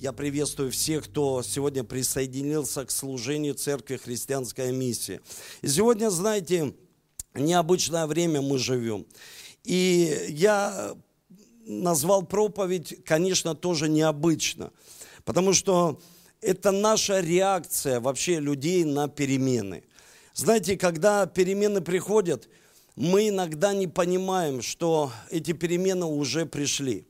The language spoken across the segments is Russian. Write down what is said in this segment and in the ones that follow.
Я приветствую всех, кто сегодня присоединился к служению Церкви Христианская миссия. И сегодня, знаете, необычное время мы живем. И я назвал проповедь, конечно, тоже необычно, потому что это наша реакция вообще людей на перемены. Знаете, когда перемены приходят, мы иногда не понимаем, что эти перемены уже пришли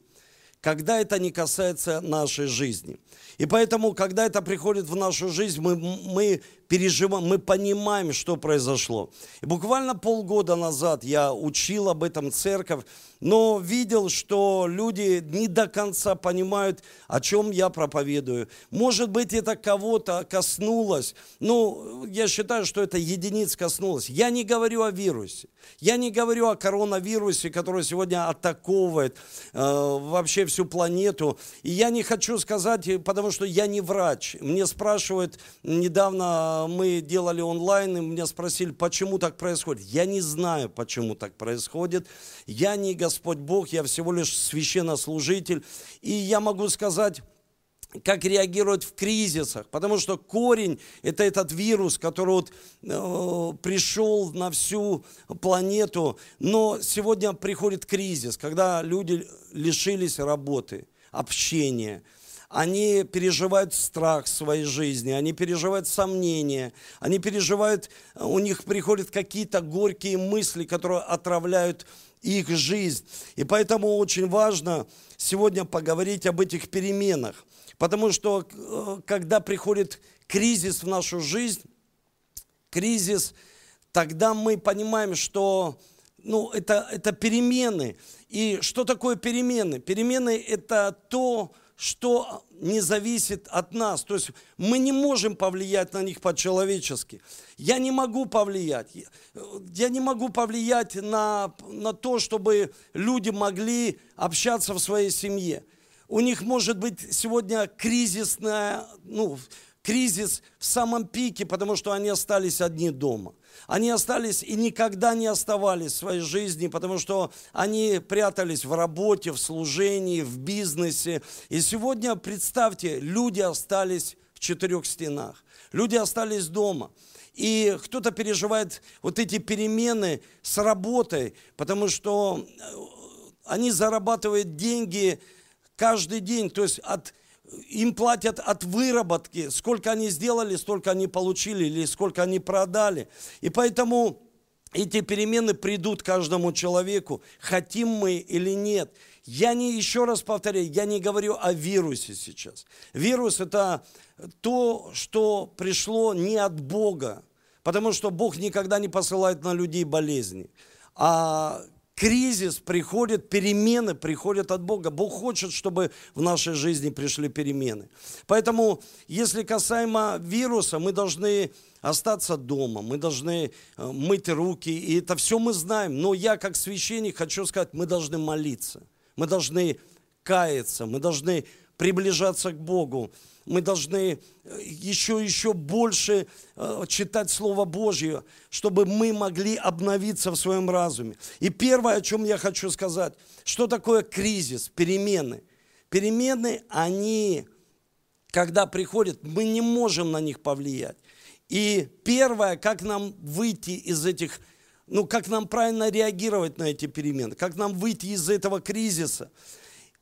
когда это не касается нашей жизни. И поэтому, когда это приходит в нашу жизнь, мы, мы переживаем, мы понимаем, что произошло. И буквально полгода назад я учил об этом церковь, но видел, что люди не до конца понимают, о чем я проповедую. Может быть, это кого-то коснулось. Ну, я считаю, что это единиц коснулось. Я не говорю о вирусе. Я не говорю о коронавирусе, который сегодня атаковывает э, вообще всю планету. И я не хочу сказать, потому что я не врач. Мне спрашивают, недавно мы делали онлайн, и меня спросили, почему так происходит. Я не знаю, почему так происходит. Я не Господь Бог, я всего лишь священнослужитель. И я могу сказать, как реагировать в кризисах, потому что корень – это этот вирус, который вот, э, пришел на всю планету, но сегодня приходит кризис, когда люди лишились работы, общения, они переживают страх в своей жизни, они переживают сомнения, они переживают, у них приходят какие-то горькие мысли, которые отравляют их жизнь. И поэтому очень важно сегодня поговорить об этих переменах. Потому что э, когда приходит кризис в нашу жизнь, кризис, тогда мы понимаем, что ну, это, это перемены. И что такое перемены? Перемены – это то, что не зависит от нас. То есть мы не можем повлиять на них по-человечески. Я не могу повлиять. Я не могу повлиять на, на то, чтобы люди могли общаться в своей семье. У них может быть сегодня кризисная, ну, кризис в самом пике, потому что они остались одни дома. Они остались и никогда не оставались в своей жизни, потому что они прятались в работе, в служении, в бизнесе. И сегодня, представьте, люди остались в четырех стенах. Люди остались дома. И кто-то переживает вот эти перемены с работой, потому что э, они зарабатывают деньги каждый день, то есть от им платят от выработки, сколько они сделали, столько они получили или сколько они продали. И поэтому эти перемены придут каждому человеку, хотим мы или нет. Я не, еще раз повторяю, я не говорю о вирусе сейчас. Вирус – это то, что пришло не от Бога, потому что Бог никогда не посылает на людей болезни. А кризис приходит, перемены приходят от Бога. Бог хочет, чтобы в нашей жизни пришли перемены. Поэтому, если касаемо вируса, мы должны остаться дома, мы должны э, мыть руки, и это все мы знаем. Но я, как священник, хочу сказать, мы должны молиться, мы должны каяться, мы должны приближаться к Богу мы должны еще, еще больше э, читать Слово Божье, чтобы мы могли обновиться в своем разуме. И первое, о чем я хочу сказать, что такое кризис, перемены. Перемены, они, когда приходят, мы не можем на них повлиять. И первое, как нам выйти из этих, ну, как нам правильно реагировать на эти перемены, как нам выйти из этого кризиса.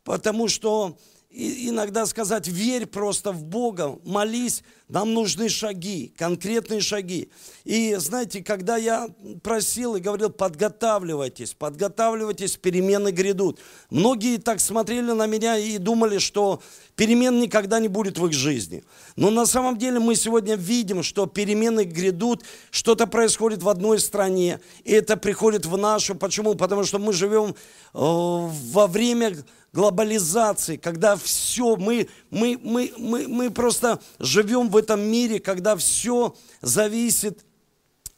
Потому что иногда сказать, верь просто в Бога, молись, нам нужны шаги, конкретные шаги. И знаете, когда я просил и говорил, подготавливайтесь, подготавливайтесь, перемены грядут. Многие так смотрели на меня и думали, что перемен никогда не будет в их жизни. Но на самом деле мы сегодня видим, что перемены грядут, что-то происходит в одной стране, и это приходит в нашу. Почему? Потому что мы живем э, во время глобализации, когда все, мы, мы, мы, мы, мы просто живем в этом мире, когда все зависит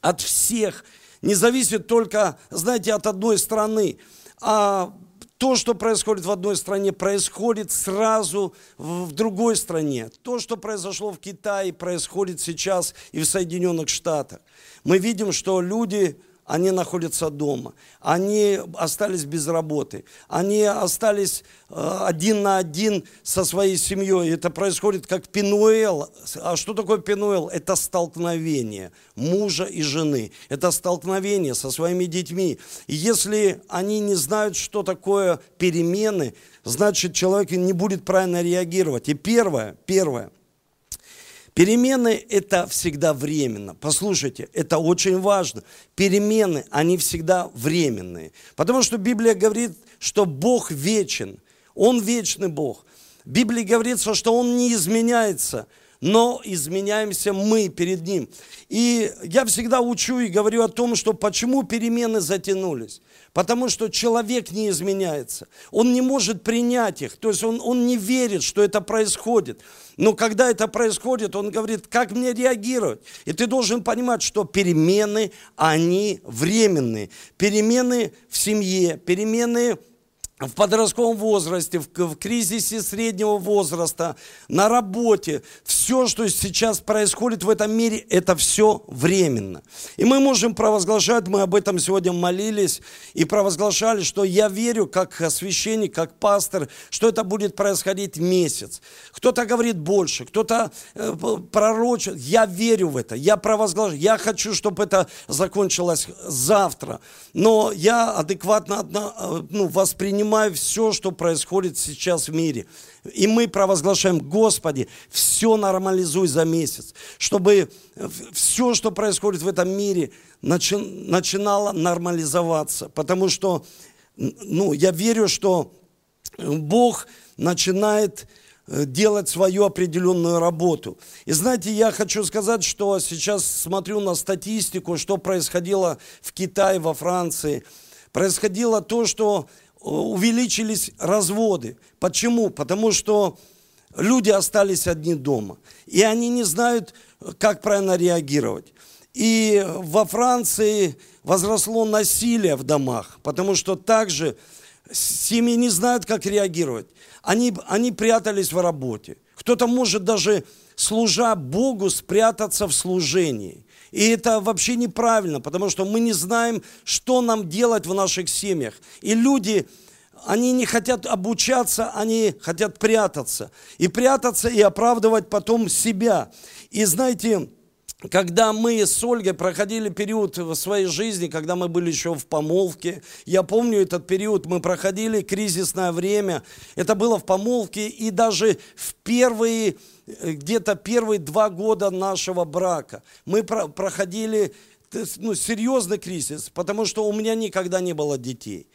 от всех, не зависит только, знаете, от одной страны, а то, что происходит в одной стране, происходит сразу в другой стране. То, что произошло в Китае, происходит сейчас и в Соединенных Штатах. Мы видим, что люди они находятся дома, они остались без работы, они остались э, один на один со своей семьей. Это происходит как Пинуэл. А что такое Пинуэл? Это столкновение мужа и жены. Это столкновение со своими детьми. И если они не знают, что такое перемены, значит человек не будет правильно реагировать. И первое, первое – Перемены – это всегда временно. Послушайте, это очень важно. Перемены, они всегда временные. Потому что Библия говорит, что Бог вечен. Он вечный Бог. В Библии говорится, что Он не изменяется – но изменяемся мы перед Ним. И я всегда учу и говорю о том, что почему перемены затянулись. Потому что человек не изменяется. Он не может принять их. То есть он, он не верит, что это происходит. Но когда это происходит, он говорит, как мне реагировать? И ты должен понимать, что перемены, они временные. Перемены в семье, перемены в подростковом возрасте, в, в кризисе среднего возраста, на работе, все, что сейчас происходит в этом мире, это все временно. И мы можем провозглашать, мы об этом сегодня молились и провозглашали, что я верю, как священник, как пастор, что это будет происходить месяц. Кто-то говорит больше, кто-то э, пророчит. Я верю в это, я провозглашаю, я хочу, чтобы это закончилось завтра. Но я адекватно э, ну, воспринимаю принимаю все, что происходит сейчас в мире. И мы провозглашаем, Господи, все нормализуй за месяц, чтобы все, что происходит в этом мире, начи, начинало нормализоваться. Потому что ну, я верю, что Бог начинает э, делать свою определенную работу. И знаете, я хочу сказать, что сейчас смотрю на статистику, что происходило в Китае, во Франции. Происходило то, что увеличились разводы. Почему? Потому что люди остались одни дома. И они не знают, как правильно реагировать. И во Франции возросло насилие в домах, потому что также семьи не знают, как реагировать. Они, они прятались в работе. Кто-то может даже, служа Богу, спрятаться в служении. И это вообще неправильно, потому что мы не знаем, что нам делать в наших семьях. И люди, они не хотят обучаться, они хотят прятаться. И прятаться, и оправдывать потом себя. И знаете, когда мы с Ольгой проходили период в своей жизни, когда мы были еще в помолвке, я помню этот период, мы проходили кризисное время, это было в помолвке, и даже в первые, где-то первые два года нашего брака мы проходили ну, серьезный кризис, потому что у меня никогда не было детей.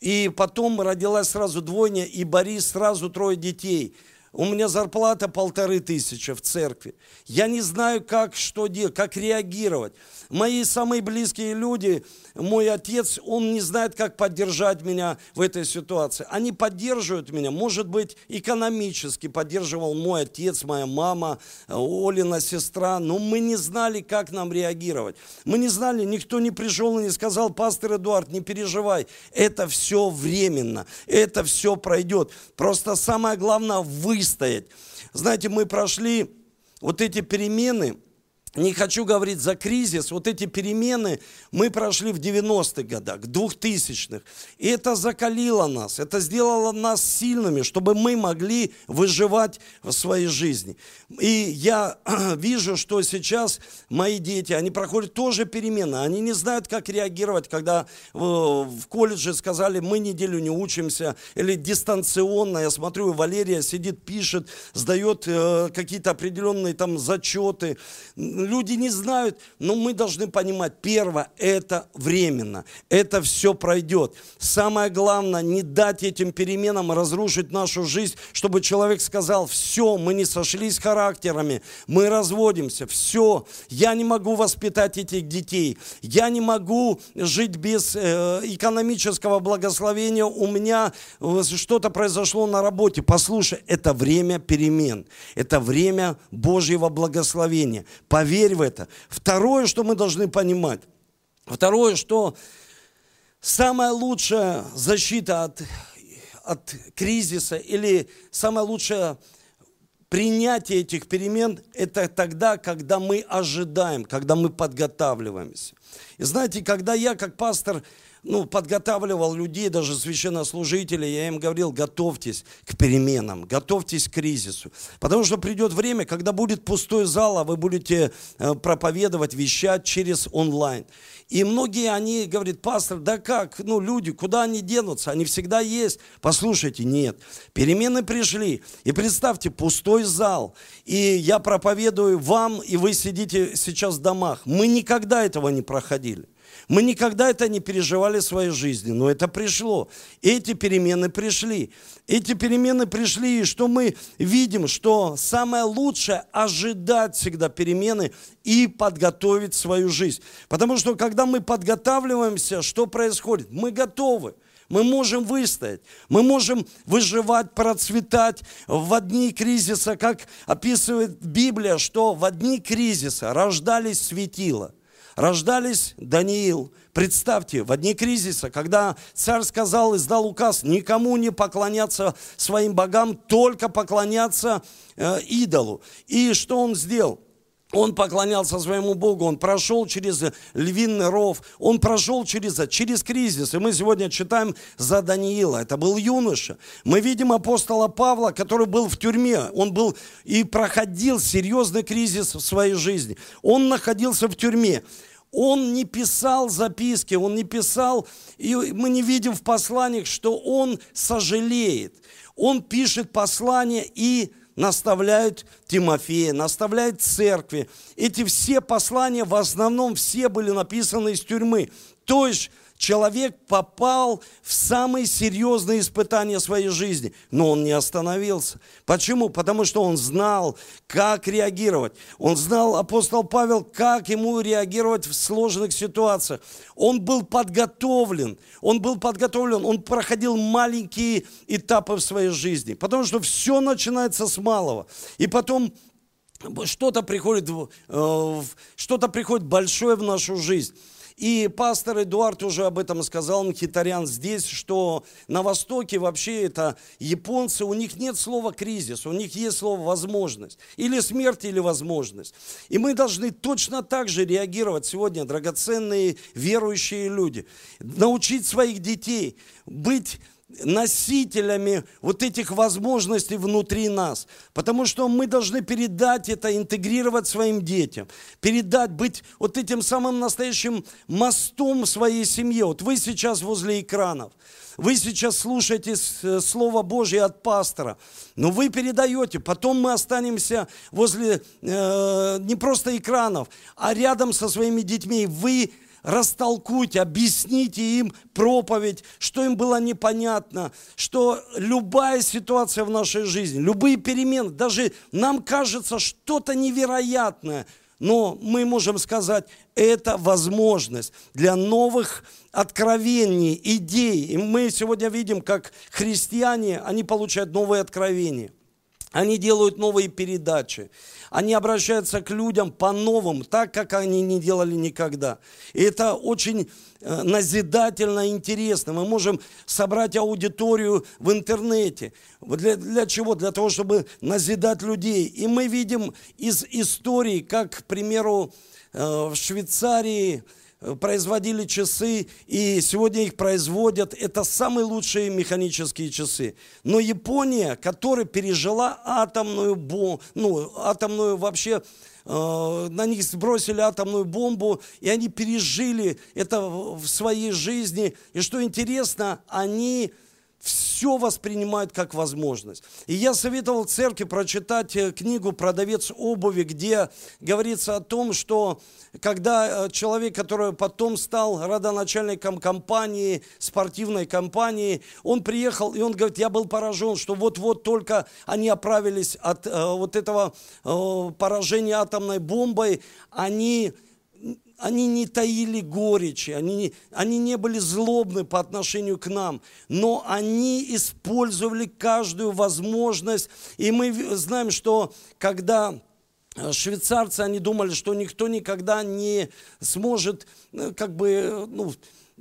И потом родилась сразу двойня, и Борис сразу трое детей – у меня зарплата полторы тысячи в церкви. Я не знаю, как что делать, как реагировать. Мои самые близкие люди, мой отец, он не знает, как поддержать меня в этой ситуации. Они поддерживают меня, может быть, экономически поддерживал мой отец, моя мама, Олина сестра, но мы не знали, как нам реагировать. Мы не знали, никто не пришел и не сказал, пастор Эдуард, не переживай, это все временно, это все пройдет. Просто самое главное, выстоять. Знаете, мы прошли вот эти перемены, не хочу говорить за кризис, вот эти перемены мы прошли в 90-х годах, 2000-х. И это закалило нас, это сделало нас сильными, чтобы мы могли выживать в своей жизни. И я вижу, что сейчас мои дети, они проходят тоже перемены, они не знают, как реагировать, когда в колледже сказали, мы неделю не учимся, или дистанционно, я смотрю, Валерия сидит, пишет, сдает э, какие-то определенные там зачеты, люди не знают, но мы должны понимать, первое, это временно, это все пройдет. Самое главное, не дать этим переменам разрушить нашу жизнь, чтобы человек сказал, все, мы не сошлись характерами, мы разводимся, все, я не могу воспитать этих детей, я не могу жить без э, экономического благословения, у меня э, что-то произошло на работе. Послушай, это время перемен, это время Божьего благословения. Верь в это. Второе, что мы должны понимать. Второе, что самая лучшая защита от, от кризиса или самое лучшее принятие этих перемен – это тогда, когда мы ожидаем, когда мы подготавливаемся – И знаете, когда я как пастор ну, подготавливал людей, даже священнослужителей, я им говорил, готовьтесь к переменам, готовьтесь к кризису. Потому что придет время, когда будет пустой зал, а вы будете э, проповедовать, вещать через онлайн. И многие, они говорят, пастор, да как, ну, люди, куда они денутся? Они всегда есть. Послушайте, нет. Перемены пришли. И представьте, пустой зал. И я проповедую вам, и вы сидите сейчас в домах. Мы никогда этого не проходили. Мы никогда это не переживали в своей жизни, но это пришло. Эти перемены пришли. Эти перемены пришли, и что мы видим, что самое лучшее – ожидать всегда перемены и подготовить свою жизнь. Потому что когда мы подготавливаемся, что происходит? Мы готовы. Мы можем выстоять, мы можем выживать, процветать в дни кризиса, как описывает Библия, что в дни кризиса рождались светила рождались Даниил. Представьте, в одни кризиса, когда царь сказал, издал указ, никому не поклоняться своим богам, только поклоняться э, идолу. И что он сделал? Он поклонялся своему Богу, он прошел через львиный ров, он прошел через, через кризис. И мы сегодня читаем за Даниила, это был юноша. Мы видим апостола Павла, который был в тюрьме, он был и проходил серьезный кризис в своей жизни. Он находился в тюрьме. Он не писал записки, он не писал, и мы не видим в посланиях, что он сожалеет. Он пишет послание и наставляет Тимофея, наставляет церкви. Эти все послания, в основном все были написаны из тюрьмы. То есть человек попал в самые серьезные испытания своей жизни, но он не остановился. Почему? Потому что он знал, как реагировать. Он знал, апостол Павел, как ему реагировать в сложных ситуациях. Он был подготовлен, он был подготовлен, он проходил маленькие этапы в своей жизни, потому что все начинается с малого. И потом что-то приходит, э, что-то приходит большое в нашу жизнь. И пастор Эдуард уже об этом сказал, Мхитарян здесь, что на Востоке вообще это японцы, у них нет слова кризис, у них есть слово возможность. Или смерть, или возможность. И мы должны точно так же реагировать сегодня, драгоценные верующие люди. Научить своих детей быть носителями вот этих возможностей внутри нас. Потому что мы должны передать это, интегрировать своим детям. Передать, быть вот этим самым настоящим мостом своей семье. Вот вы сейчас возле экранов. Вы сейчас слушаете э, Слово Божье от пастора, но вы передаете. Потом мы останемся возле э, не просто экранов, а рядом со своими детьми. Вы растолкуйте, объясните им проповедь, что им было непонятно, что любая ситуация в нашей жизни, любые перемены, даже нам кажется что-то невероятное, но мы можем сказать, это возможность для новых откровений, идей. И мы сегодня видим, как христиане, они получают новые откровения. Они делают новые передачи. Они обращаются к людям по-новому, так, как они не делали никогда. И это очень э, назидательно интересно. Мы можем собрать аудиторию в интернете. Для, для чего? Для того, чтобы назидать людей. И мы видим из истории, как, к примеру, э, в Швейцарии производили часы, и сегодня их производят. Это самые лучшие механические часы. Но Япония, которая пережила атомную бомбу, ну, атомную вообще, э, на них сбросили атомную бомбу, и они пережили это в своей жизни. И что интересно, они все воспринимают как возможность. И я советовал церкви прочитать э, книгу «Продавец обуви», где говорится о том, что когда э, человек, который потом стал родоначальником компании, спортивной компании, он приехал, и он говорит, я был поражен, что вот-вот только они оправились от э, вот этого э, поражения атомной бомбой, они они не таили горечи, они не, они не были злобны по отношению к нам, но они использовали каждую возможность. И мы знаем, что когда э, швейцарцы, они думали, что никто никогда не сможет, э, как бы, ну,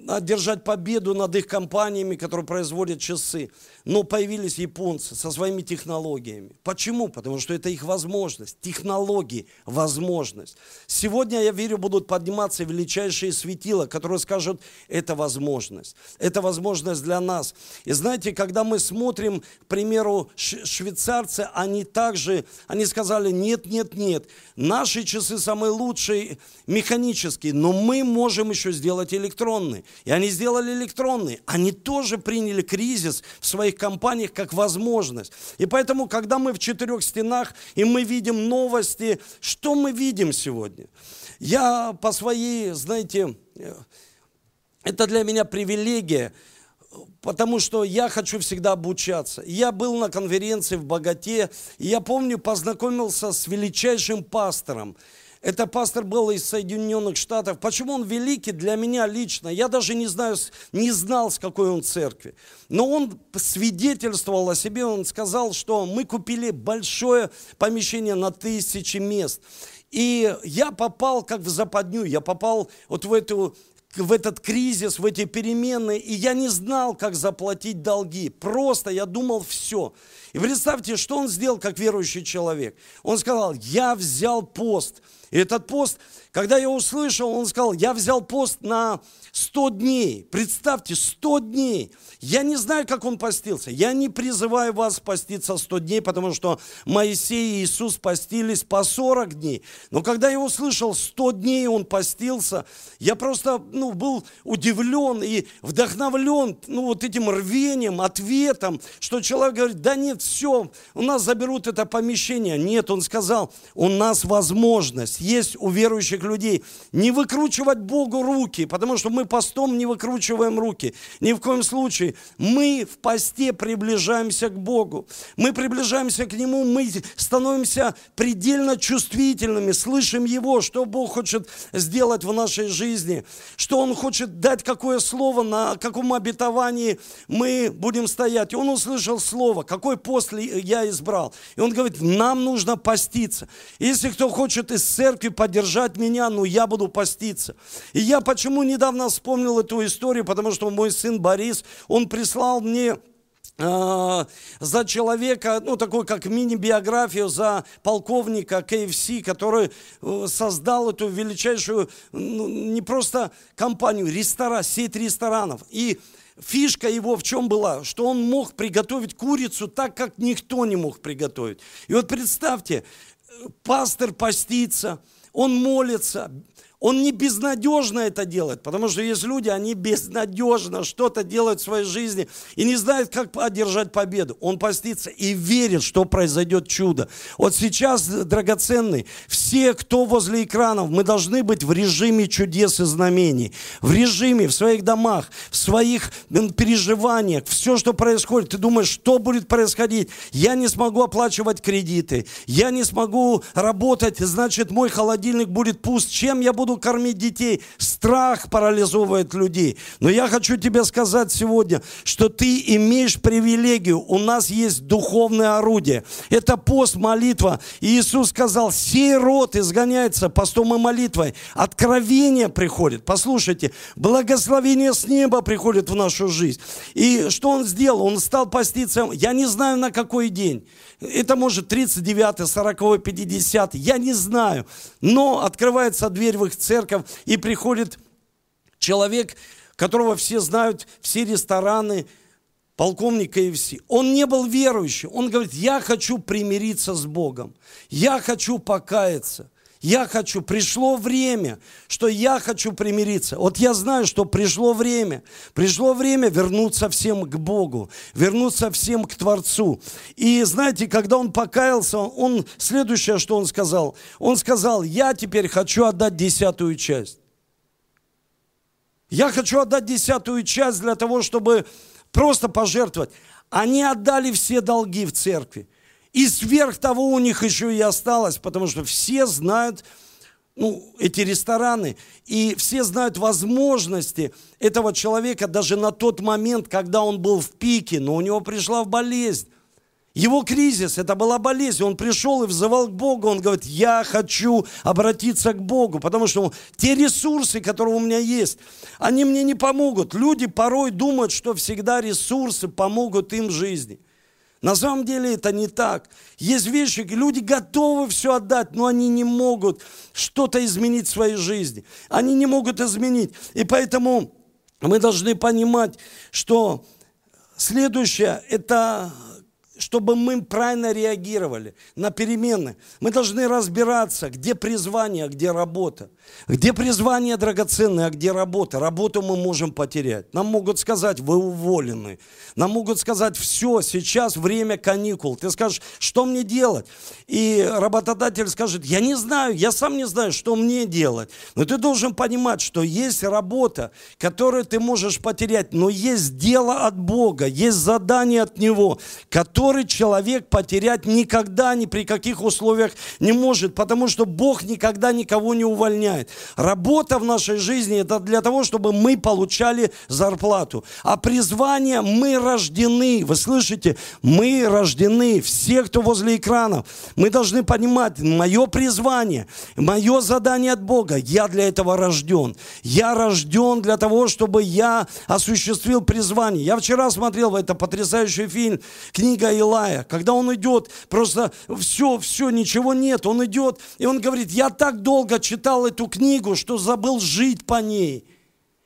одержать победу над их компаниями, которые производят часы. Но появились японцы со своими технологиями. Почему? Потому что это их возможность. Технологии – возможность. Сегодня, я верю, будут подниматься величайшие светила, которые скажут, это возможность. Это возможность для нас. И знаете, когда мы смотрим, к примеру, швейцарцы, они также, они сказали, нет, нет, нет, наши часы самые лучшие механические, но мы можем еще сделать электронные. И они сделали электронные. Они тоже приняли кризис в своих компаниях как возможность. И поэтому, когда мы в четырех стенах, и мы видим новости, что мы видим сегодня? Я по своей, знаете, это для меня привилегия, потому что я хочу всегда обучаться. Я был на конференции в Богате, и я помню, познакомился с величайшим пастором – это пастор был из Соединенных Штатов. Почему он великий для меня лично? Я даже не знаю, не знал, с какой он церкви. Но он свидетельствовал о себе, он сказал, что мы купили большое помещение на тысячи мест. И я попал как в западню, я попал вот в эту в этот кризис, в эти перемены, и я не знал, как заплатить долги. Просто я думал все. И представьте, что он сделал как верующий человек. Он сказал, я взял пост – и этот пост, когда я услышал, он сказал, я взял пост на 100 дней. Представьте, 100 дней. Я не знаю, как он постился. Я не призываю вас поститься 100 дней, потому что Моисей и Иисус постились по 40 дней. Но когда я услышал, 100 дней он постился, я просто ну, был удивлен и вдохновлен ну, вот этим рвением, ответом, что человек говорит, да нет, все, у нас заберут это помещение. Нет, он сказал, у нас возможность есть у верующих людей не выкручивать Богу руки, потому что мы постом не выкручиваем руки. Ни в коем случае. Мы в посте приближаемся к Богу. Мы приближаемся к Нему, мы становимся предельно чувствительными, слышим Его, что Бог хочет сделать в нашей жизни, что Он хочет дать какое слово, на каком обетовании мы будем стоять. Он услышал слово, какой пост я избрал. И Он говорит, нам нужно поститься. Если кто хочет из церкви поддержать меня, ну я буду поститься. И я почему недавно вспомнил эту историю, потому что мой сын Борис, он прислал мне а, за человека, ну, такой как мини-биографию за полковника КФС, который э, создал эту величайшую, ну, не просто компанию, ресторан, сеть ресторанов. И фишка его в чем была? Что он мог приготовить курицу так, как никто не мог приготовить. И вот представьте, пастор постится, он молится, он не безнадежно это делает, потому что есть люди, они безнадежно что-то делают в своей жизни и не знают, как одержать победу. Он постится и верит, что произойдет чудо. Вот сейчас, драгоценный, все, кто возле экранов, мы должны быть в режиме чудес и знамений, в режиме, в своих домах, в своих переживаниях, все, что происходит. Ты думаешь, что будет происходить? Я не смогу оплачивать кредиты, я не смогу работать, значит, мой холодильник будет пуст. Чем я буду буду кормить детей. Страх парализовывает людей. Но я хочу тебе сказать сегодня, что ты имеешь привилегию. У нас есть духовное орудие. Это пост, молитва. И Иисус сказал, сей род изгоняется постом и молитвой. Откровение приходит. Послушайте, благословение с неба приходит в нашу жизнь. И что он сделал? Он стал поститься, я не знаю на какой день. Это может 39, 40, 50, я не знаю. Но открывается дверь в их церковь, и приходит человек, которого все знают, все рестораны, полковник КФС. Он не был верующим. Он говорит, я хочу примириться с Богом. Я хочу покаяться. Я хочу, пришло время, что я хочу примириться. Вот я знаю, что пришло время. Пришло время вернуться всем к Богу, вернуться всем к Творцу. И знаете, когда он покаялся, он, следующее, что он сказал, он сказал, я теперь хочу отдать десятую часть. Я хочу отдать десятую часть для того, чтобы просто пожертвовать. Они отдали все долги в церкви. И сверх того у них еще и осталось, потому что все знают ну, эти рестораны, и все знают возможности этого человека даже на тот момент, когда он был в пике, но у него пришла болезнь. Его кризис, это была болезнь. Он пришел и взывал к Богу. Он говорит, я хочу обратиться к Богу, потому что те ресурсы, которые у меня есть, они мне не помогут. Люди порой думают, что всегда ресурсы помогут им в жизни. На самом деле это не так. Есть вещи, люди готовы все отдать, но они не могут что-то изменить в своей жизни. Они не могут изменить. И поэтому мы должны понимать, что следующее – это чтобы мы правильно реагировали на перемены. Мы должны разбираться, где призвание, а где работа. Где призвание драгоценное, а где работа. Работу мы можем потерять. Нам могут сказать, вы уволены. Нам могут сказать, все, сейчас время каникул. Ты скажешь, что мне делать? И работодатель скажет, я не знаю, я сам не знаю, что мне делать. Но ты должен понимать, что есть работа, которую ты можешь потерять, но есть дело от Бога, есть задание от Него, которое который человек потерять никогда, ни при каких условиях не может, потому что Бог никогда никого не увольняет. Работа в нашей жизни – это для того, чтобы мы получали зарплату. А призвание – мы рождены. Вы слышите? Мы рождены. Все, кто возле экранов. Мы должны понимать, мое призвание, мое задание от Бога. Я для этого рожден. Я рожден для того, чтобы я осуществил призвание. Я вчера смотрел это потрясающий фильм, книга Илая, когда он идет, просто все, все, ничего нет, он идет, и он говорит, я так долго читал эту книгу, что забыл жить по ней.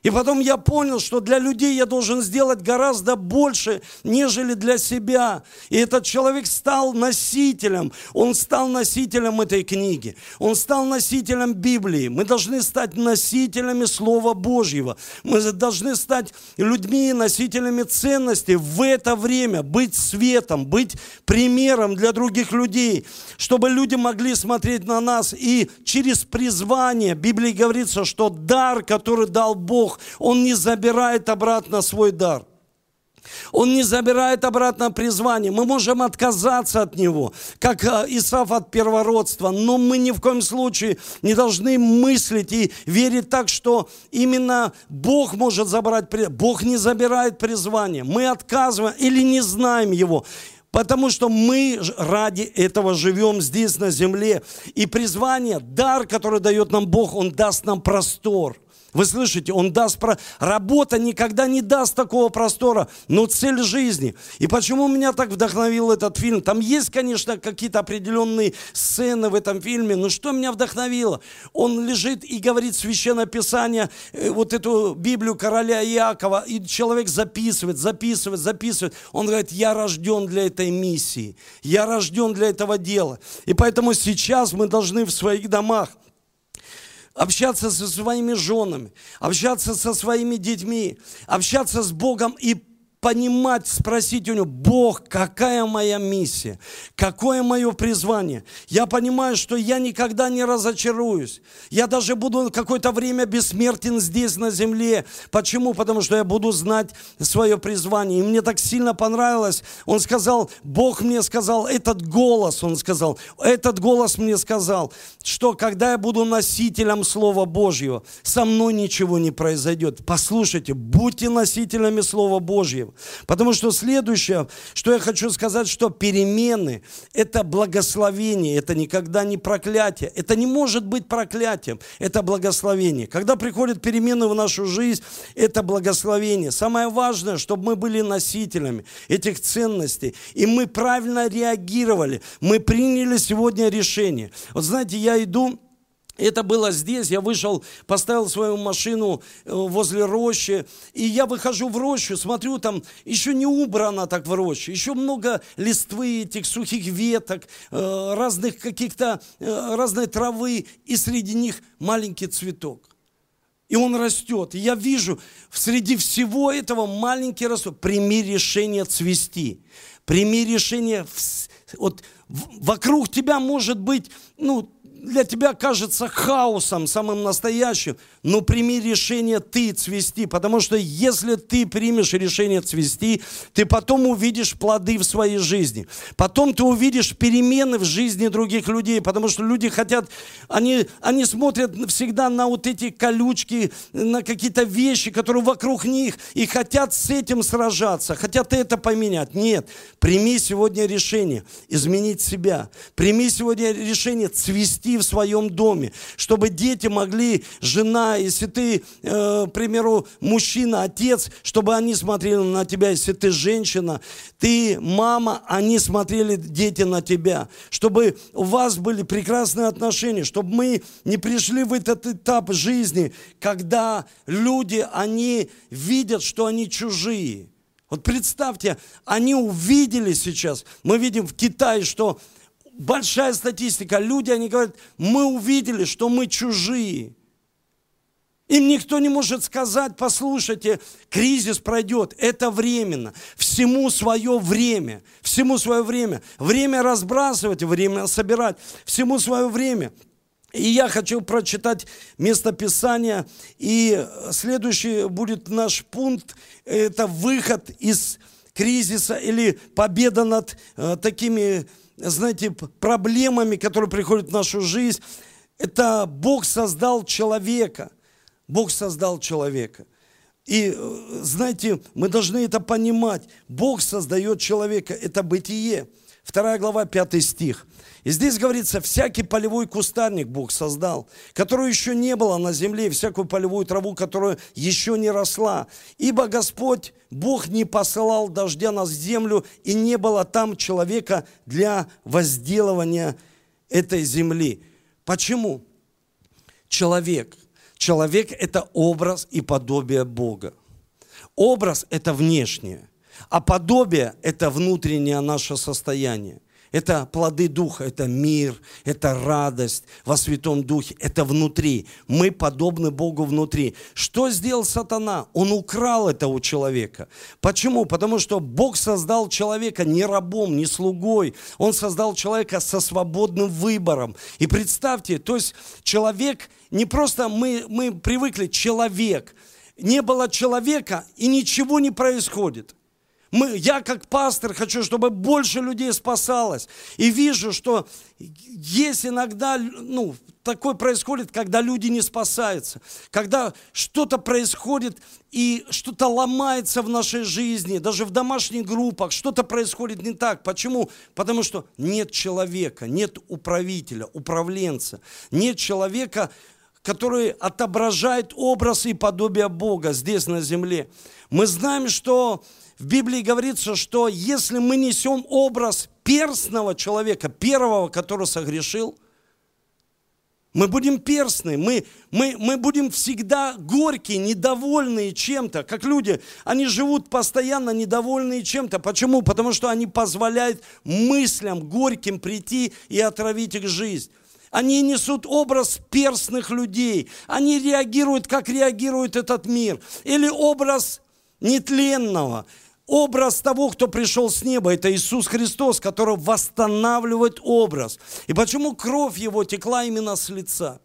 И потом я понял, что для людей я должен сделать гораздо больше, нежели для себя. И этот человек стал носителем, он стал носителем этой книги, он стал носителем Библии. Мы должны стать носителями Слова Божьего. Мы должны стать людьми, носителями ценностей в это время, быть светом, быть примером для других людей, чтобы люди могли смотреть на нас и через призвание, Библии говорится, что дар, который дал Бог, Бог, Он не забирает обратно свой дар. Он не забирает обратно призвание. Мы можем отказаться от него, как э, Исаф от первородства, но мы ни в коем случае не должны мыслить и верить так, что именно Бог может забрать призвание. Бог не забирает призвание. Мы отказываем или не знаем его. Потому что мы ради этого живем здесь на земле. И призвание, дар, который дает нам Бог, Он даст нам простор – вы слышите, он даст про... Работа никогда не даст такого простора, но цель жизни. И почему меня так вдохновил этот фильм? Там есть, конечно, какие-то определенные сцены в этом фильме, но что меня вдохновило? Он лежит и говорит Священное Писание, э, вот эту Библию короля Иакова, и человек записывает, записывает, записывает. Он говорит, я рожден для этой миссии, я рожден для этого дела. И поэтому сейчас мы должны в своих домах общаться со своими женами, общаться со своими детьми, общаться с Богом и понимать, спросить у него, Бог, какая моя миссия, какое мое призвание. Я понимаю, что я никогда не разочаруюсь. Я даже буду какое-то время бессмертен здесь, на земле. Почему? Потому что я буду знать свое призвание. И мне так сильно понравилось. Он сказал, Бог мне сказал, этот голос, он сказал, этот голос мне сказал, что когда я буду носителем Слова Божьего, со мной ничего не произойдет. Послушайте, будьте носителями Слова Божьего. Потому что следующее, что я хочу сказать, что перемены – это благословение, это никогда не проклятие. Это не может быть проклятием, это благословение. Когда приходят перемены в нашу жизнь, это благословение. Самое важное, чтобы мы были носителями этих ценностей, и мы правильно реагировали. Мы приняли сегодня решение. Вот знаете, я иду это было здесь, я вышел, поставил свою машину э, возле рощи, и я выхожу в рощу, смотрю, там еще не убрано так в роще, еще много листвы этих сухих веток, э, разных каких-то, э, разной травы, и среди них маленький цветок. И он растет. И я вижу, среди всего этого маленький растет. Прими решение цвести. Прими решение, вот вокруг тебя может быть, ну, для тебя кажется хаосом самым настоящим, но прими решение ты цвести, потому что если ты примешь решение цвести, ты потом увидишь плоды в своей жизни. Потом ты увидишь перемены в жизни других людей, потому что люди хотят, они, они смотрят всегда на вот эти колючки, на какие-то вещи, которые вокруг них, и хотят с этим сражаться, хотят это поменять. Нет, прими сегодня решение изменить себя. Прими сегодня решение цвести в своем доме, чтобы дети могли, жена, если ты, э, к примеру, мужчина, отец, чтобы они смотрели на тебя, если ты женщина, ты мама, они смотрели, дети, на тебя, чтобы у вас были прекрасные отношения, чтобы мы не пришли в этот этап жизни, когда люди, они видят, что они чужие. Вот представьте, они увидели сейчас, мы видим в Китае, что большая статистика, люди, они говорят, мы увидели, что мы чужие. Им никто не может сказать, послушайте, кризис пройдет, это временно. Всему свое время, всему свое время. Время разбрасывать, время собирать, всему свое время. И я хочу прочитать местописание, и следующий будет наш пункт, это выход из кризиса или победа над э, такими, знаете, проблемами, которые приходят в нашу жизнь. Это Бог создал человека. Бог создал человека. И, э, знаете, мы должны это понимать. Бог создает человека. Это бытие. Вторая глава, пятый стих. И здесь говорится, всякий полевой кустарник Бог создал, которого еще не было на земле, всякую полевую траву, которая еще не росла. Ибо Господь, Бог не посылал дождя на землю, и не было там человека для возделывания этой земли. Почему? Человек. Человек – это образ и подобие Бога. Образ – это внешнее, а подобие – это внутреннее наше состояние – это плоды Духа, это мир, это радость во Святом Духе, это внутри. Мы подобны Богу внутри. Что сделал сатана? Он украл это у человека. Почему? Потому что Бог создал человека не рабом, не слугой. Он создал человека со свободным выбором. И представьте, то есть человек, не просто мы, мы привыкли, человек. Не было человека, и ничего не происходит. Мы, я как пастор хочу, чтобы больше людей спасалось. И вижу, что есть иногда, ну, такое происходит, когда люди не спасаются. Когда что-то происходит и что-то ломается в нашей жизни, даже в домашних группах, что-то происходит не так. Почему? Потому что нет человека, нет управителя, управленца, нет человека, который отображает образ и подобие Бога здесь на земле. Мы знаем, что в Библии говорится, что если мы несем образ перстного человека, первого, который согрешил, мы будем перстны, мы, мы, мы будем всегда горькие, недовольные чем-то. Как люди, они живут постоянно недовольные чем-то. Почему? Потому что они позволяют мыслям горьким прийти и отравить их жизнь. Они несут образ перстных людей. Они реагируют, как реагирует этот мир. Или образ нетленного образ того, кто пришел с неба, это Иисус Христос, который восстанавливает образ. И почему кровь его текла именно с лица?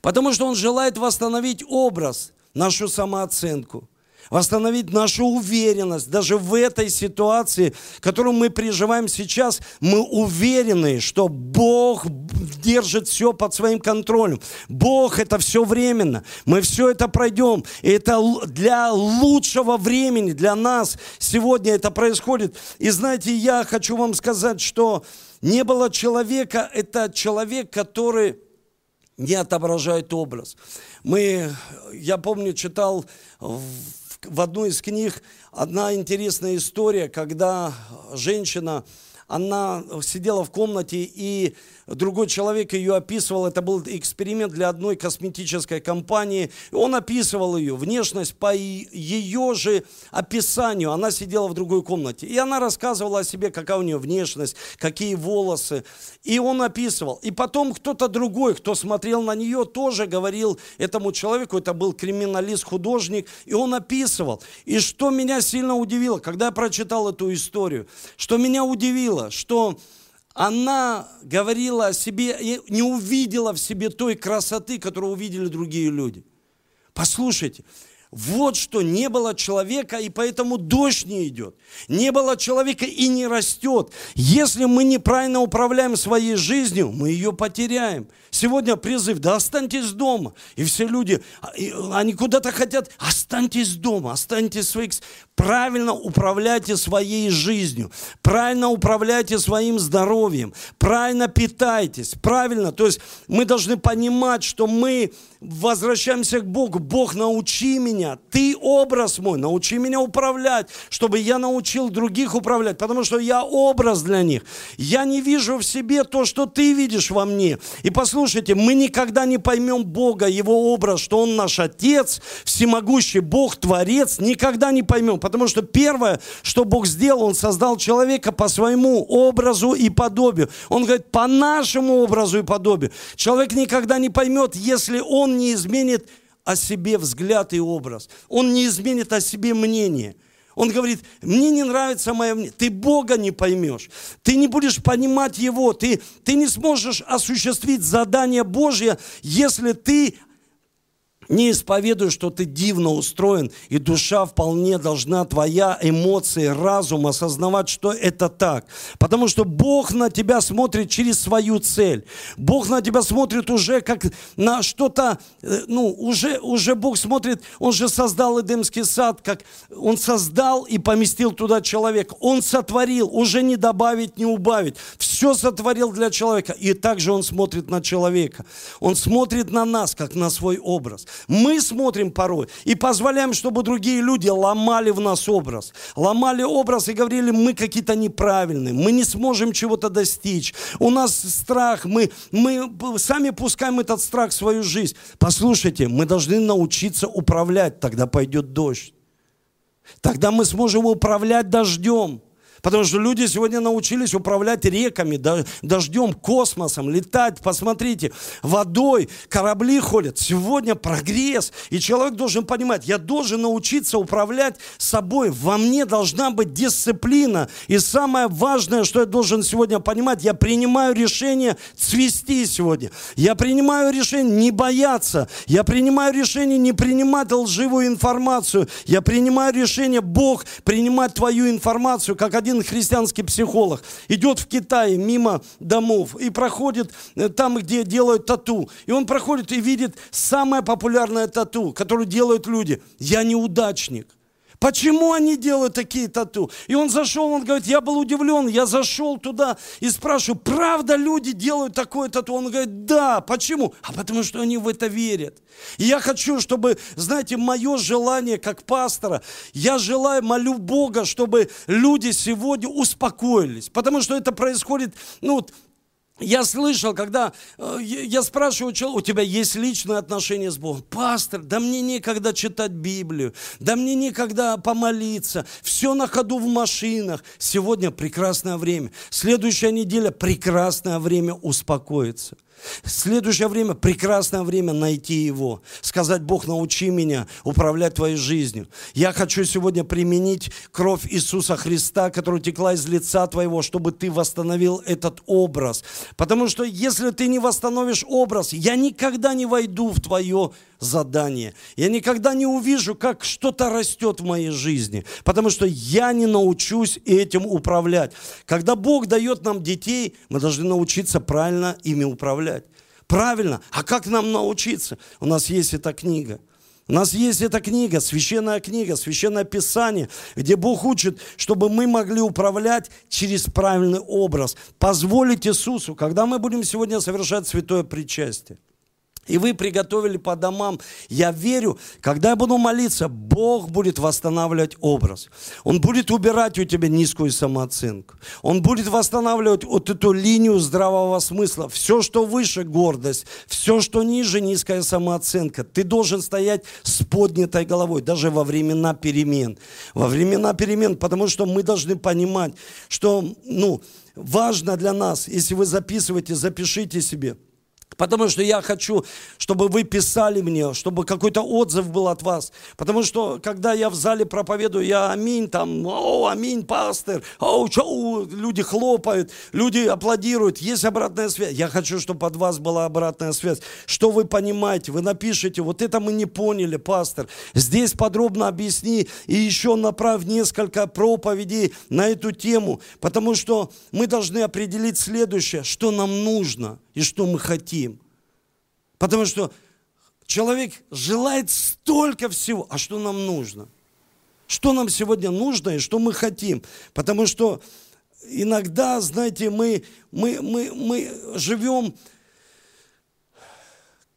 Потому что он желает восстановить образ, нашу самооценку восстановить нашу уверенность. Даже в этой ситуации, которую мы переживаем сейчас, мы уверены, что Бог держит все под своим контролем. Бог это все временно. Мы все это пройдем. И это для лучшего времени, для нас сегодня это происходит. И знаете, я хочу вам сказать, что не было человека, это человек, который не отображает образ. Мы, я помню, читал в в одной из книг одна интересная история, когда женщина, она сидела в комнате, и другой человек ее описывал, это был эксперимент для одной косметической компании, он описывал ее, внешность по ее же описанию, она сидела в другой комнате, и она рассказывала о себе, какая у нее внешность, какие волосы, и он описывал. И потом кто-то другой, кто смотрел на нее, тоже говорил этому человеку, это был криминалист, художник, и он описывал. И что меня сильно удивило, когда я прочитал эту историю, что меня удивило, что она говорила о себе, не увидела в себе той красоты, которую увидели другие люди. Послушайте, вот что, не было человека, и поэтому дождь не идет. Не было человека и не растет. Если мы неправильно управляем своей жизнью, мы ее потеряем. Сегодня призыв, да останьтесь дома. И все люди, а, они куда-то хотят, останьтесь дома, останьтесь своих... Правильно управляйте своей жизнью, правильно управляйте своим здоровьем, правильно питайтесь, правильно. То есть мы должны понимать, что мы возвращаемся к Богу. Бог, научи меня, ты образ мой, научи меня управлять, чтобы я научил других управлять, потому что я образ для них. Я не вижу в себе то, что ты видишь во мне. И послушайте, мы никогда не поймем Бога, Его образ, что Он наш Отец, всемогущий Бог, Творец, никогда не поймем, потому что первое, что Бог сделал, Он создал человека по своему образу и подобию. Он говорит, по нашему образу и подобию. Человек никогда не поймет, если он он не изменит о себе взгляд и образ. Он не изменит о себе мнение. Он говорит, мне не нравится мое мнение. Ты Бога не поймешь. Ты не будешь понимать Его. Ты, ты не сможешь осуществить задание Божье, если ты не исповедуй, что ты дивно устроен, и душа вполне должна, твоя эмоции, разум осознавать, что это так. Потому что Бог на тебя смотрит через свою цель. Бог на тебя смотрит уже как на что-то, э, ну, уже, уже Бог смотрит, Он же создал Эдемский сад, как Он создал и поместил туда человека. Он сотворил, уже не добавить, не убавить. Все сотворил для человека. И также Он смотрит на человека. Он смотрит на нас, как на свой образ. Мы смотрим порой и позволяем, чтобы другие люди ломали в нас образ. Ломали образ и говорили, мы какие-то неправильные, мы не сможем чего-то достичь. У нас страх, мы, мы сами пускаем этот страх в свою жизнь. Послушайте, мы должны научиться управлять, тогда пойдет дождь. Тогда мы сможем управлять дождем. Потому что люди сегодня научились управлять реками, дождем, космосом, летать. Посмотрите, водой, корабли ходят. Сегодня прогресс. И человек должен понимать, я должен научиться управлять собой. Во мне должна быть дисциплина. И самое важное, что я должен сегодня понимать, я принимаю решение цвести сегодня. Я принимаю решение не бояться. Я принимаю решение не принимать лживую информацию. Я принимаю решение, Бог, принимать твою информацию, как один один христианский психолог идет в Китае мимо домов и проходит э, там, где делают тату. И он проходит и видит самое популярное тату, которое делают люди. Я неудачник. Почему они делают такие тату? И он зашел, он говорит, я был удивлен, я зашел туда и спрашиваю, правда люди делают такое тату? Он говорит, да, почему? А потому что они в это верят. И я хочу, чтобы, знаете, мое желание как пастора, я желаю, молю Бога, чтобы люди сегодня успокоились. Потому что это происходит, ну, я слышал, когда э, я спрашиваю, у тебя есть личные отношения с Богом? Пастор, да мне некогда читать Библию, да мне некогда помолиться, все на ходу в машинах. Сегодня прекрасное время. Следующая неделя прекрасное время успокоиться. Следующее время, прекрасное время найти Его. Сказать, Бог, научи меня управлять твоей жизнью. Я хочу сегодня применить кровь Иисуса Христа, которая текла из лица твоего, чтобы ты восстановил этот образ. Потому что если ты не восстановишь образ, я никогда не войду в твое задание. Я никогда не увижу, как что-то растет в моей жизни, потому что я не научусь этим управлять. Когда Бог дает нам детей, мы должны научиться правильно ими управлять. Правильно. А как нам научиться? У нас есть эта книга. У нас есть эта книга, священная книга, священное писание, где Бог учит, чтобы мы могли управлять через правильный образ. Позволить Иисусу, когда мы будем сегодня совершать святое причастие, и вы приготовили по домам. Я верю, когда я буду молиться, Бог будет восстанавливать образ. Он будет убирать у тебя низкую самооценку. Он будет восстанавливать вот эту линию здравого смысла. Все, что выше гордость, все, что ниже низкая самооценка. Ты должен стоять с поднятой головой, даже во времена перемен. Во времена перемен, потому что мы должны понимать, что ну, важно для нас, если вы записываете, запишите себе – Потому что я хочу, чтобы вы писали мне, чтобы какой-то отзыв был от вас. Потому что, когда я в зале проповедую, я аминь, там, о, аминь, пастор, о, чау, люди хлопают, люди аплодируют, есть обратная связь. Я хочу, чтобы от вас была обратная связь. Что вы понимаете? Вы напишите, вот это мы не поняли, пастор. Здесь подробно объясни и еще направь несколько проповедей на эту тему. Потому что мы должны определить следующее, что нам нужно и что мы хотим. Потому что человек желает столько всего, а что нам нужно? Что нам сегодня нужно и что мы хотим? Потому что иногда, знаете, мы, мы, мы, мы живем,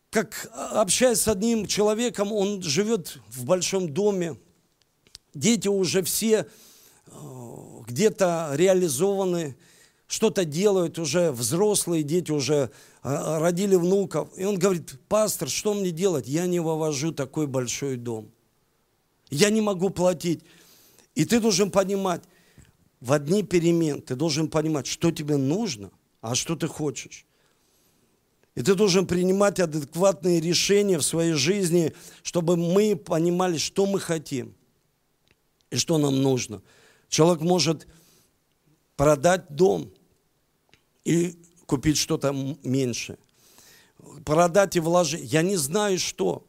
как общаясь с одним человеком, он живет в большом доме, дети уже все э, где-то реализованы, что-то делают уже взрослые дети, уже а, родили внуков. И он говорит, пастор, что мне делать? Я не вывожу такой большой дом. Я не могу платить. И ты должен понимать, в одни перемен ты должен понимать, что тебе нужно, а что ты хочешь. И ты должен принимать адекватные решения в своей жизни, чтобы мы понимали, что мы хотим и что нам нужно. Человек может продать дом и купить что-то меньше. Продать и вложить. Я не знаю, что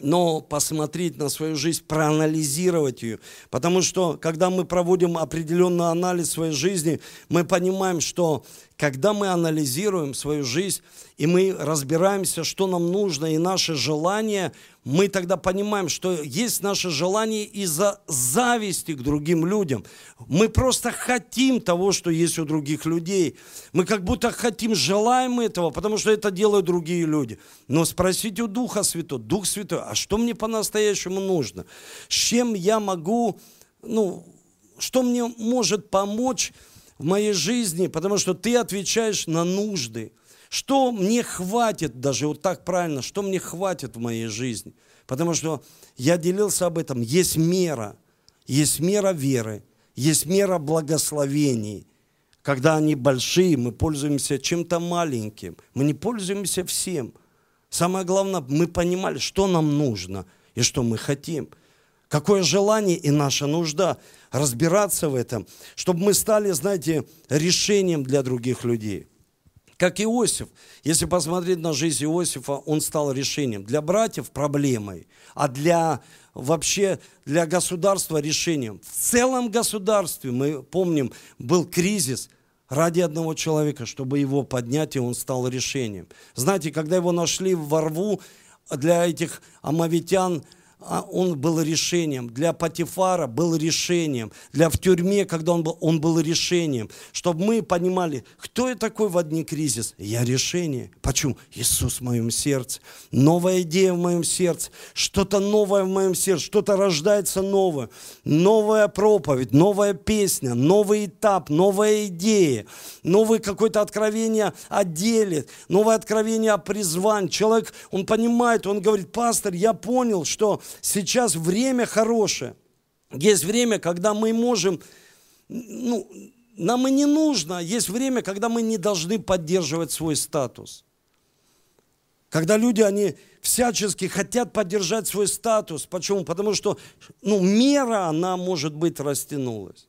но посмотреть на свою жизнь, проанализировать ее. Потому что, когда мы проводим определенный анализ своей жизни, мы понимаем, что когда мы анализируем свою жизнь, и мы разбираемся, что нам нужно, и наши желания, мы тогда понимаем, что есть наше желание из-за зависти к другим людям. Мы просто хотим того, что есть у других людей. Мы как будто хотим, желаем этого, потому что это делают другие люди. Но спросите у Духа Святого, Дух Святой, а что мне по-настоящему нужно? С чем я могу, ну, что мне может помочь в моей жизни, потому что ты отвечаешь на нужды. Что мне хватит, даже вот так правильно, что мне хватит в моей жизни? Потому что я делился об этом. Есть мера, есть мера веры, есть мера благословений. Когда они большие, мы пользуемся чем-то маленьким. Мы не пользуемся всем. Самое главное, мы понимали, что нам нужно и что мы хотим. Какое желание и наша нужда разбираться в этом, чтобы мы стали, знаете, решением для других людей. Как Иосиф. Если посмотреть на жизнь Иосифа, он стал решением. Для братьев проблемой, а для вообще для государства решением. В целом государстве, мы помним, был кризис ради одного человека, чтобы его поднять, и он стал решением. Знаете, когда его нашли во рву, для этих амавитян – он был решением. Для Патифара был решением. Для в тюрьме, когда он был, он был решением. Чтобы мы понимали, кто я такой в одни кризис? Я решение. Почему? Иисус в моем сердце. Новая идея в моем сердце. Что-то новое в моем сердце. Что-то рождается новое. Новая проповедь, новая песня, новый этап, новая идея. Новое какое-то откровение о деле. Новое откровение о призвании. Человек, он понимает, он говорит, пастор, я понял, что сейчас время хорошее. Есть время, когда мы можем, ну, нам и не нужно, есть время, когда мы не должны поддерживать свой статус. Когда люди, они всячески хотят поддержать свой статус. Почему? Потому что ну, мера, она, может быть, растянулась.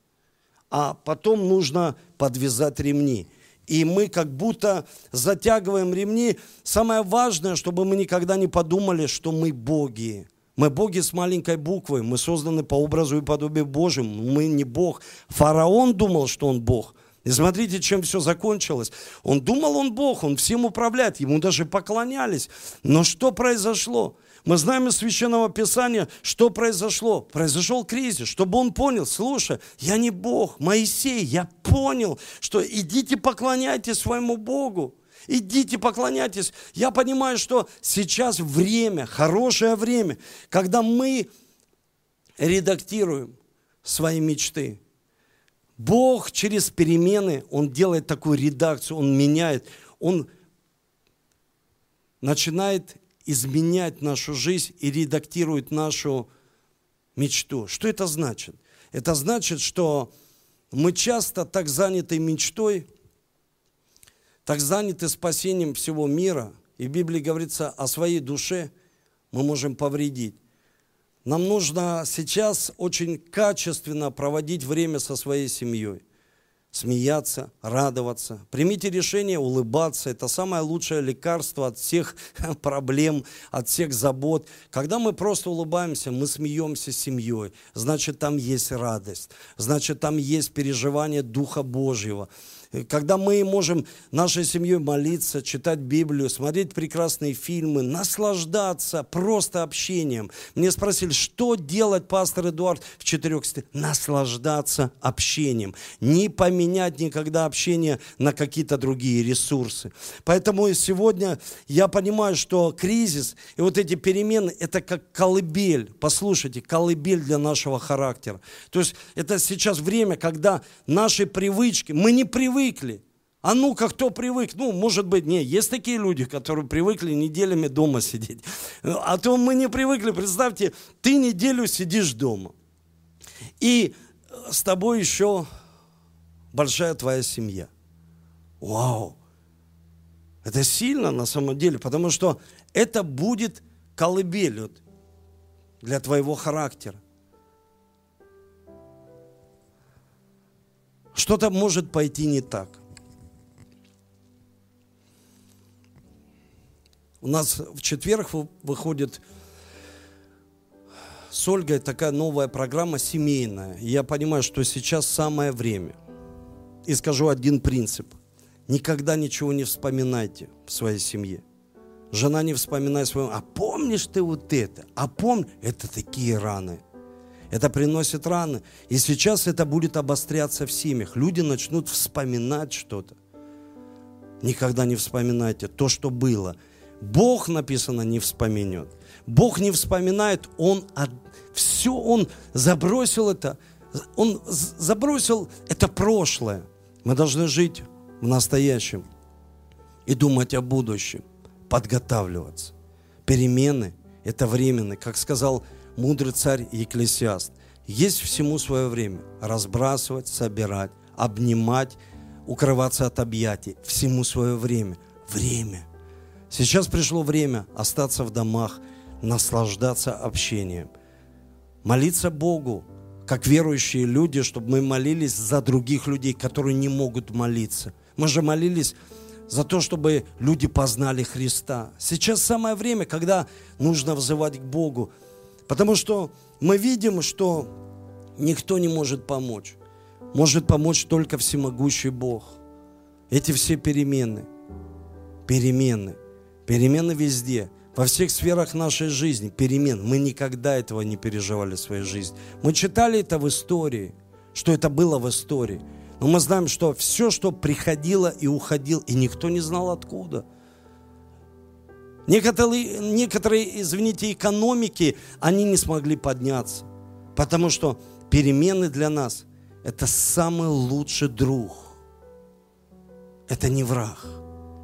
А потом нужно подвязать ремни. И мы как будто затягиваем ремни. Самое важное, чтобы мы никогда не подумали, что мы боги мы боги с маленькой буквы, мы созданы по образу и подобию Божьим, мы не Бог. Фараон думал, что он Бог. И смотрите, чем все закончилось. Он думал, он Бог, он всем управляет, ему даже поклонялись. Но что произошло? Мы знаем из Священного Писания, что произошло. Произошел кризис, чтобы он понял, слушай, я не Бог, Моисей, я понял, что идите поклоняйтесь своему Богу. Идите, поклоняйтесь. Я понимаю, что сейчас время, хорошее время, когда мы редактируем свои мечты. Бог через перемены, Он делает такую редакцию, Он меняет, Он начинает изменять нашу жизнь и редактирует нашу мечту. Что это значит? Это значит, что мы часто так заняты мечтой, так заняты спасением всего мира, И в Библии говорится о своей душе мы можем повредить. Нам нужно сейчас очень качественно проводить время со своей семьей смеяться, радоваться. Примите решение улыбаться. Это самое лучшее лекарство от всех проблем, от всех забот. Когда мы просто улыбаемся, мы смеемся с семьей. Значит, там есть радость. Значит, там есть переживание Духа Божьего когда мы можем нашей семьей молиться, читать Библию, смотреть прекрасные фильмы, наслаждаться просто общением. Мне спросили, что делать, пастор Эдуард, в четырех? Наслаждаться общением. Не поменять никогда общение на какие-то другие ресурсы. Поэтому сегодня я понимаю, что кризис и вот эти перемены, это как колыбель. Послушайте, колыбель для нашего характера. То есть это сейчас время, когда наши привычки, мы не привыкли привыкли. А ну-ка, кто привык? Ну, может быть, не, есть такие люди, которые привыкли неделями дома сидеть. А то мы не привыкли, представьте, ты неделю сидишь дома. И с тобой еще большая твоя семья. Вау! Это сильно на самом деле, потому что это будет колыбель для твоего характера. Что-то может пойти не так. У нас в четверг выходит с Ольгой такая новая программа семейная. Я понимаю, что сейчас самое время. И скажу один принцип. Никогда ничего не вспоминайте в своей семье. Жена не вспоминай своему, а помнишь ты вот это? А помни, это такие раны. Это приносит раны. И сейчас это будет обостряться в семьях. Люди начнут вспоминать что-то. Никогда не вспоминайте то, что было. Бог, написано, не вспоминет. Бог не вспоминает, Он все, Он забросил это, Он забросил это прошлое. Мы должны жить в настоящем и думать о будущем, подготавливаться. Перемены – это временные. Как сказал мудрый царь и экклесиаст. Есть всему свое время. Разбрасывать, собирать, обнимать, укрываться от объятий. Всему свое время. Время. Сейчас пришло время остаться в домах, наслаждаться общением. Молиться Богу, как верующие люди, чтобы мы молились за других людей, которые не могут молиться. Мы же молились за то, чтобы люди познали Христа. Сейчас самое время, когда нужно взывать к Богу. Потому что мы видим, что никто не может помочь. Может помочь только всемогущий Бог. Эти все перемены, перемены, перемены везде, во всех сферах нашей жизни, перемен. Мы никогда этого не переживали в своей жизни. Мы читали это в истории, что это было в истории. Но мы знаем, что все, что приходило и уходило, и никто не знал откуда – Некоторые, некоторые, извините, экономики, они не смогли подняться. Потому что перемены для нас – это самый лучший друг. Это не враг.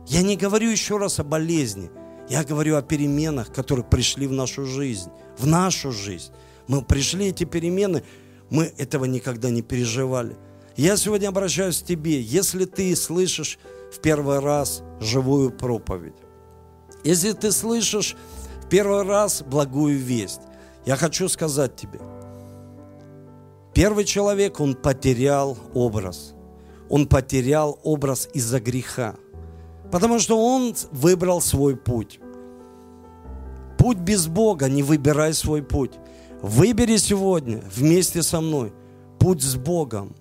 Я не говорю еще раз о болезни. Я говорю о переменах, которые пришли в нашу жизнь. В нашу жизнь. Мы пришли эти перемены, мы этого никогда не переживали. Я сегодня обращаюсь к тебе. Если ты слышишь в первый раз живую проповедь, если ты слышишь первый раз благую весть, я хочу сказать тебе, первый человек, он потерял образ. Он потерял образ из-за греха. Потому что он выбрал свой путь. Путь без Бога, не выбирай свой путь. Выбери сегодня вместе со мной путь с Богом.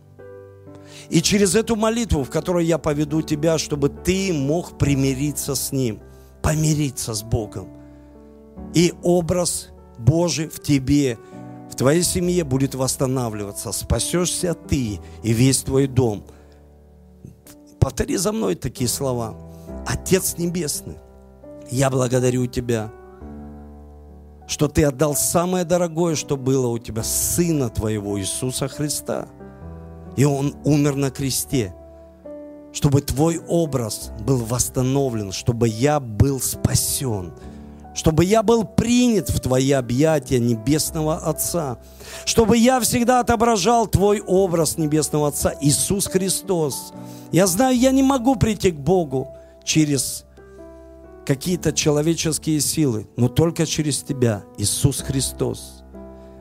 И через эту молитву, в которой я поведу тебя, чтобы ты мог примириться с Ним – помириться с Богом. И образ Божий в тебе, в твоей семье будет восстанавливаться. Спасешься ты и весь твой дом. Повтори за мной такие слова. Отец Небесный, я благодарю Тебя, что Ты отдал самое дорогое, что было у Тебя, Сына Твоего Иисуса Христа. И Он умер на кресте – чтобы Твой образ был восстановлен, чтобы я был спасен, чтобы я был принят в Твои объятия Небесного Отца, чтобы я всегда отображал Твой образ Небесного Отца, Иисус Христос. Я знаю, я не могу прийти к Богу через какие-то человеческие силы, но только через Тебя, Иисус Христос.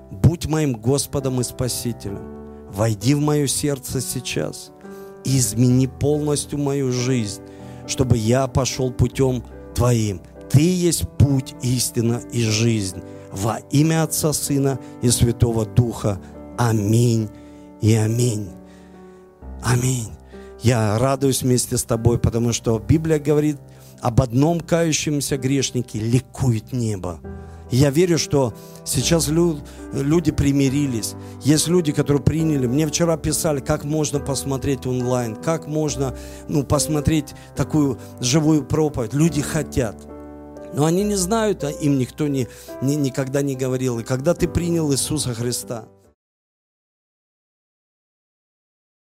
Будь моим Господом и Спасителем. Войди в мое сердце сейчас измени полностью мою жизнь, чтобы я пошел путем Твоим. Ты есть путь, истина и жизнь. Во имя Отца, Сына и Святого Духа. Аминь и аминь. Аминь. Я радуюсь вместе с тобой, потому что Библия говорит об одном кающемся грешнике ликует небо. Я верю, что сейчас люди примирились. Есть люди, которые приняли. Мне вчера писали, как можно посмотреть онлайн, как можно ну, посмотреть такую живую проповедь. Люди хотят. Но они не знают, а им никто не, не, никогда не говорил. И когда ты принял Иисуса Христа,